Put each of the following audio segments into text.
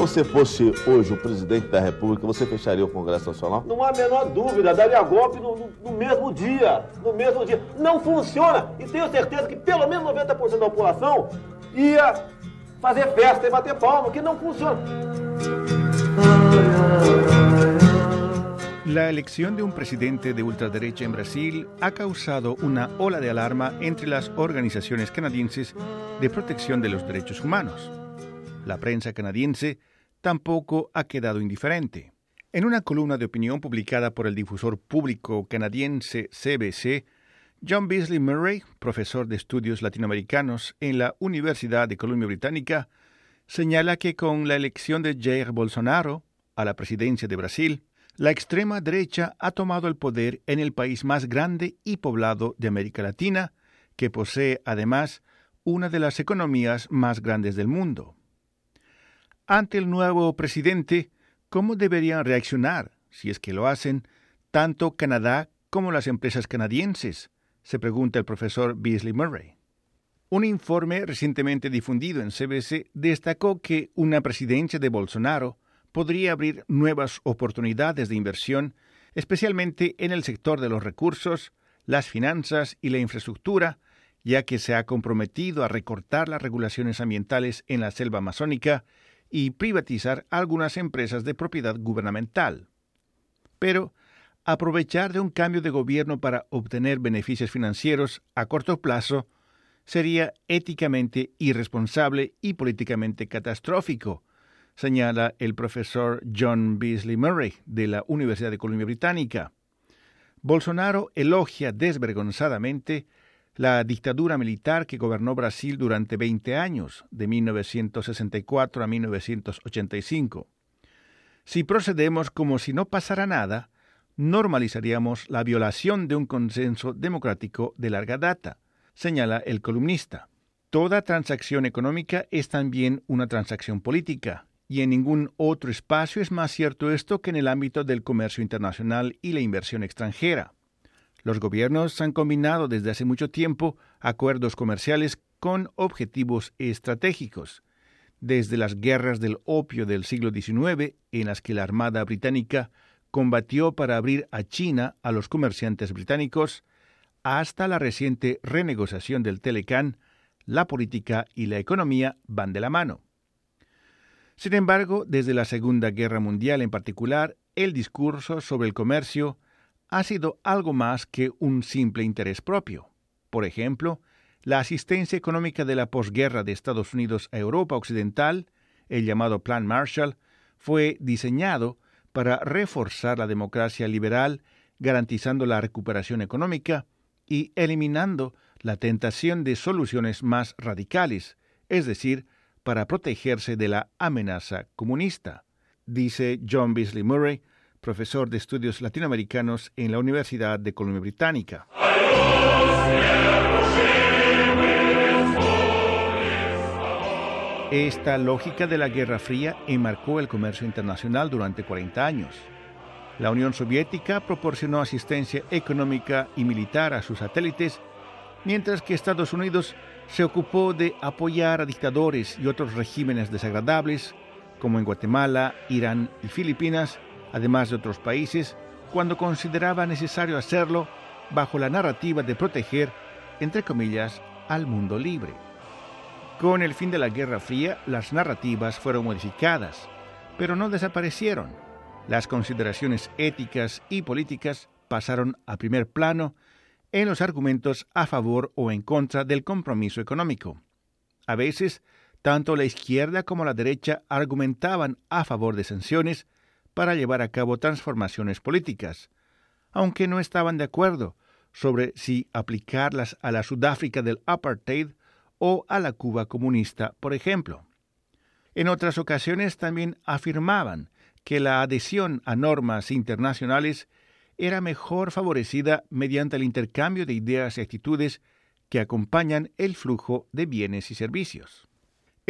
você fosse hoje o presidente da República, você fecharia o Congresso Nacional? Não há a menor dúvida, daria golpe no, no, no mesmo dia. No mesmo dia. Não funciona. E tenho certeza que pelo menos 90% da população ia fazer festa e bater palma, que não funciona. La elección de un presidente de ultraderecha en Brasil ha causado una ola de alarma entre las organizaciones canadienses de protección de los derechos humanos. La prensa canadiense tampoco ha quedado indiferente. En una columna de opinión publicada por el difusor público canadiense CBC, John Beasley Murray, profesor de estudios latinoamericanos en la Universidad de Columbia Británica, señala que con la elección de Jair Bolsonaro a la presidencia de Brasil, la extrema derecha ha tomado el poder en el país más grande y poblado de América Latina, que posee además una de las economías más grandes del mundo. Ante el nuevo presidente, ¿cómo deberían reaccionar, si es que lo hacen, tanto Canadá como las empresas canadienses? se pregunta el profesor Beasley Murray. Un informe recientemente difundido en CBC destacó que una presidencia de Bolsonaro podría abrir nuevas oportunidades de inversión, especialmente en el sector de los recursos, las finanzas y la infraestructura, ya que se ha comprometido a recortar las regulaciones ambientales en la selva amazónica y privatizar algunas empresas de propiedad gubernamental. Pero aprovechar de un cambio de gobierno para obtener beneficios financieros a corto plazo sería éticamente irresponsable y políticamente catastrófico, señala el profesor John Beasley Murray de la Universidad de Columbia Británica. Bolsonaro elogia desvergonzadamente la dictadura militar que gobernó Brasil durante 20 años, de 1964 a 1985. Si procedemos como si no pasara nada, normalizaríamos la violación de un consenso democrático de larga data, señala el columnista. Toda transacción económica es también una transacción política, y en ningún otro espacio es más cierto esto que en el ámbito del comercio internacional y la inversión extranjera. Los gobiernos han combinado desde hace mucho tiempo acuerdos comerciales con objetivos estratégicos, desde las guerras del opio del siglo XIX, en las que la Armada británica combatió para abrir a China a los comerciantes británicos, hasta la reciente renegociación del Telecán, la política y la economía van de la mano. Sin embargo, desde la Segunda Guerra Mundial en particular, el discurso sobre el comercio ha sido algo más que un simple interés propio. Por ejemplo, la asistencia económica de la posguerra de Estados Unidos a Europa Occidental, el llamado Plan Marshall, fue diseñado para reforzar la democracia liberal, garantizando la recuperación económica y eliminando la tentación de soluciones más radicales, es decir, para protegerse de la amenaza comunista, dice John Beasley Murray, profesor de estudios latinoamericanos en la Universidad de Columbia Británica. Esta lógica de la Guerra Fría enmarcó el comercio internacional durante 40 años. La Unión Soviética proporcionó asistencia económica y militar a sus satélites, mientras que Estados Unidos se ocupó de apoyar a dictadores y otros regímenes desagradables, como en Guatemala, Irán y Filipinas, además de otros países, cuando consideraba necesario hacerlo bajo la narrativa de proteger, entre comillas, al mundo libre. Con el fin de la Guerra Fría, las narrativas fueron modificadas, pero no desaparecieron. Las consideraciones éticas y políticas pasaron a primer plano en los argumentos a favor o en contra del compromiso económico. A veces, tanto la izquierda como la derecha argumentaban a favor de sanciones para llevar a cabo transformaciones políticas, aunque no estaban de acuerdo sobre si aplicarlas a la Sudáfrica del apartheid o a la Cuba comunista, por ejemplo. En otras ocasiones también afirmaban que la adhesión a normas internacionales era mejor favorecida mediante el intercambio de ideas y actitudes que acompañan el flujo de bienes y servicios.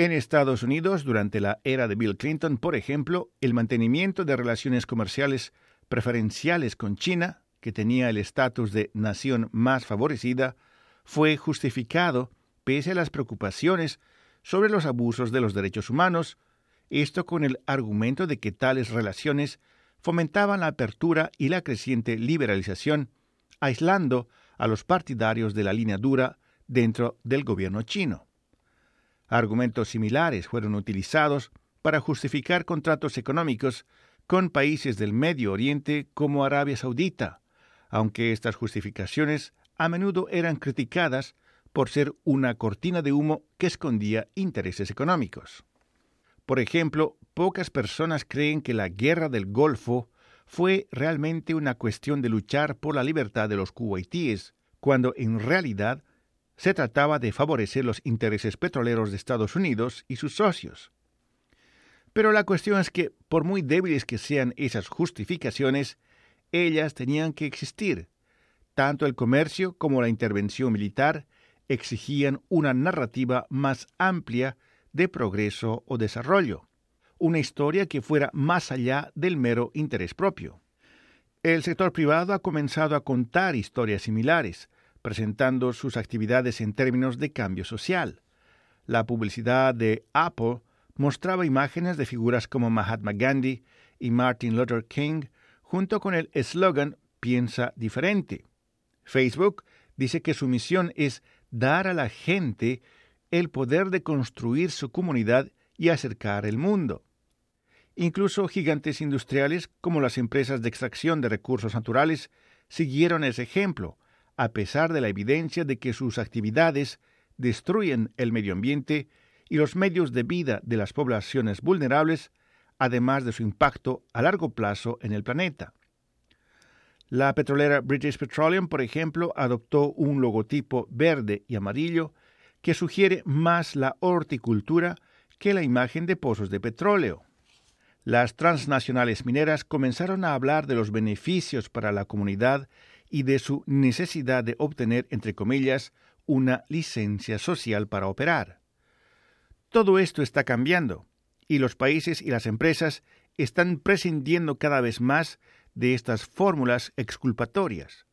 En Estados Unidos, durante la era de Bill Clinton, por ejemplo, el mantenimiento de relaciones comerciales preferenciales con China, que tenía el estatus de nación más favorecida, fue justificado pese a las preocupaciones sobre los abusos de los derechos humanos, esto con el argumento de que tales relaciones fomentaban la apertura y la creciente liberalización, aislando a los partidarios de la línea dura dentro del gobierno chino. Argumentos similares fueron utilizados para justificar contratos económicos con países del Medio Oriente como Arabia Saudita, aunque estas justificaciones a menudo eran criticadas por ser una cortina de humo que escondía intereses económicos. Por ejemplo, pocas personas creen que la guerra del Golfo fue realmente una cuestión de luchar por la libertad de los kuwaitíes, cuando en realidad se trataba de favorecer los intereses petroleros de Estados Unidos y sus socios. Pero la cuestión es que, por muy débiles que sean esas justificaciones, ellas tenían que existir. Tanto el comercio como la intervención militar exigían una narrativa más amplia de progreso o desarrollo, una historia que fuera más allá del mero interés propio. El sector privado ha comenzado a contar historias similares, presentando sus actividades en términos de cambio social. La publicidad de Apple mostraba imágenes de figuras como Mahatma Gandhi y Martin Luther King, junto con el eslogan Piensa diferente. Facebook dice que su misión es dar a la gente el poder de construir su comunidad y acercar el mundo. Incluso gigantes industriales como las empresas de extracción de recursos naturales siguieron ese ejemplo, a pesar de la evidencia de que sus actividades destruyen el medio ambiente y los medios de vida de las poblaciones vulnerables, además de su impacto a largo plazo en el planeta. La petrolera British Petroleum, por ejemplo, adoptó un logotipo verde y amarillo que sugiere más la horticultura que la imagen de pozos de petróleo. Las transnacionales mineras comenzaron a hablar de los beneficios para la comunidad y de su necesidad de obtener, entre comillas, una licencia social para operar. Todo esto está cambiando, y los países y las empresas están prescindiendo cada vez más de estas fórmulas exculpatorias.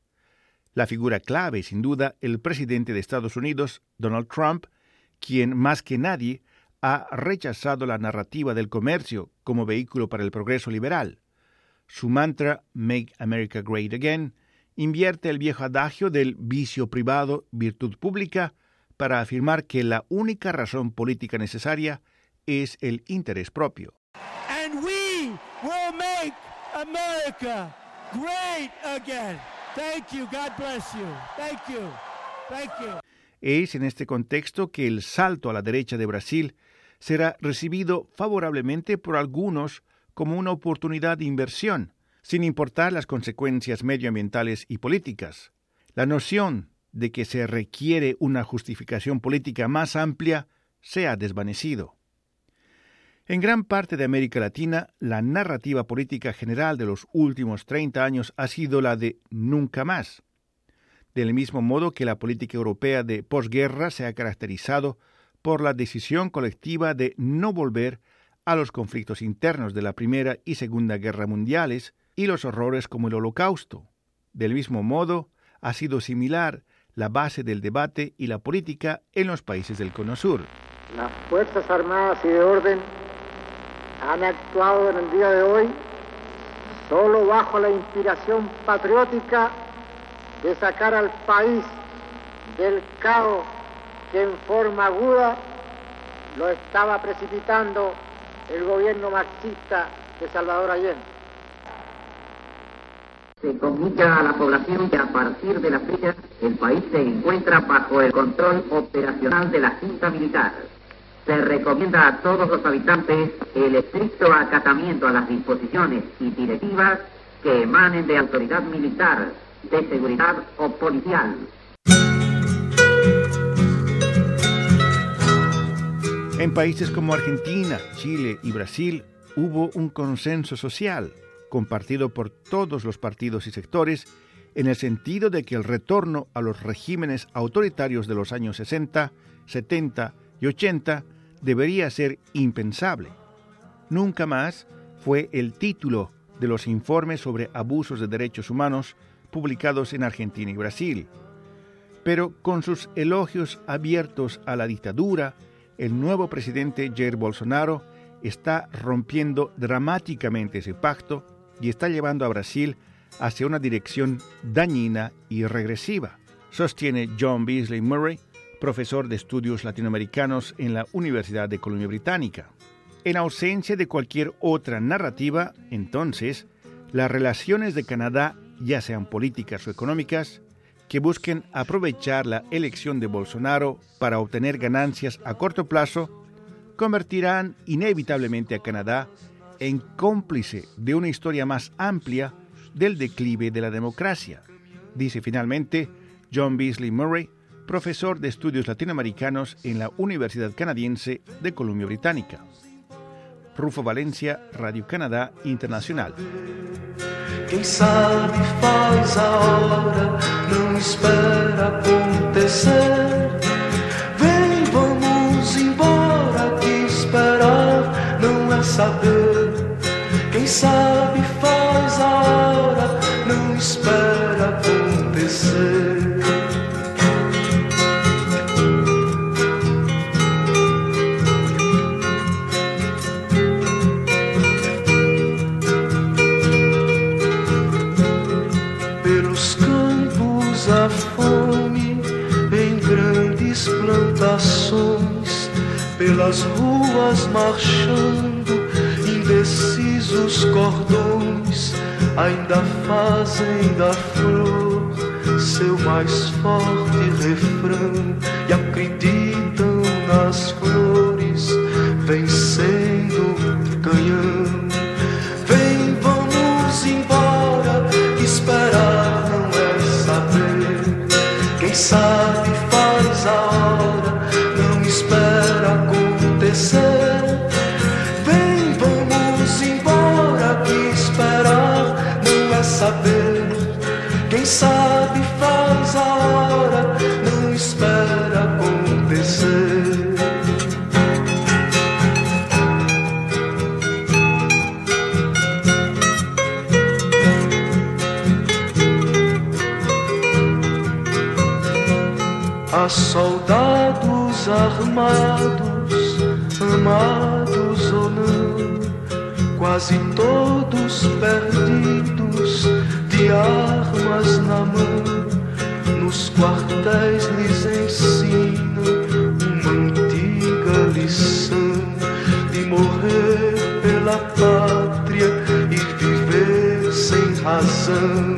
La figura clave, sin duda, el presidente de Estados Unidos, Donald Trump, quien más que nadie ha rechazado la narrativa del comercio como vehículo para el progreso liberal. Su mantra Make America Great Again invierte el viejo adagio del vicio privado, virtud pública, para afirmar que la única razón política necesaria es el interés propio. And we will make America great again. Thank you. God bless you. Thank you. Thank you. Es en este contexto que el salto a la derecha de Brasil será recibido favorablemente por algunos como una oportunidad de inversión, sin importar las consecuencias medioambientales y políticas. La noción de que se requiere una justificación política más amplia se ha desvanecido. En gran parte de América Latina, la narrativa política general de los últimos 30 años ha sido la de nunca más. Del mismo modo que la política europea de posguerra se ha caracterizado por la decisión colectiva de no volver a los conflictos internos de la Primera y Segunda Guerra Mundiales y los horrores como el Holocausto. Del mismo modo, ha sido similar la base del debate y la política en los países del Cono Sur. Las Fuerzas Armadas y de Orden han actuado en el día de hoy solo bajo la inspiración patriótica de sacar al país del caos que en forma aguda lo estaba precipitando el gobierno marxista de Salvador Allende. Se comunica a la población que a partir de la fecha el país se encuentra bajo el control operacional de la Junta Militar se recomienda a todos los habitantes el estricto acatamiento a las disposiciones y directivas que emanen de autoridad militar, de seguridad o policial. En países como Argentina, Chile y Brasil hubo un consenso social compartido por todos los partidos y sectores en el sentido de que el retorno a los regímenes autoritarios de los años 60, 70 y 80 debería ser impensable. Nunca más fue el título de los informes sobre abusos de derechos humanos publicados en Argentina y Brasil. Pero con sus elogios abiertos a la dictadura, el nuevo presidente Jair Bolsonaro está rompiendo dramáticamente ese pacto y está llevando a Brasil hacia una dirección dañina y regresiva, sostiene John Beasley Murray, profesor de estudios latinoamericanos en la Universidad de Columbia Británica. En ausencia de cualquier otra narrativa, entonces, las relaciones de Canadá, ya sean políticas o económicas, que busquen aprovechar la elección de Bolsonaro para obtener ganancias a corto plazo, convertirán inevitablemente a Canadá en cómplice de una historia más amplia del declive de la democracia, dice finalmente John Beasley Murray, profesor de estudios latinoamericanos en la Universidad Canadiense de Columbia Británica. Rufo Valencia, Radio Canadá Internacional. Sabe faz a hora, não espera acontecer. Pelos campos a fome, em grandes plantações, pelas ruas marchando, indecisos cordões, ainda fazem da flor seu mais forte refrão e acreditam nas flores, vencendo canhão. Vem, vamos embora, esperar não é saber. Quem sabe Há soldados armados, amados ou não, quase todos perdidos, de armas na mão. Nos quartéis lhes ensina uma antiga lição de morrer pela pátria e viver sem razão.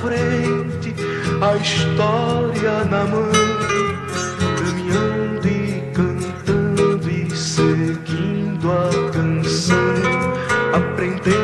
Frente, a história na mão, caminhando e cantando e seguindo a canção, aprendendo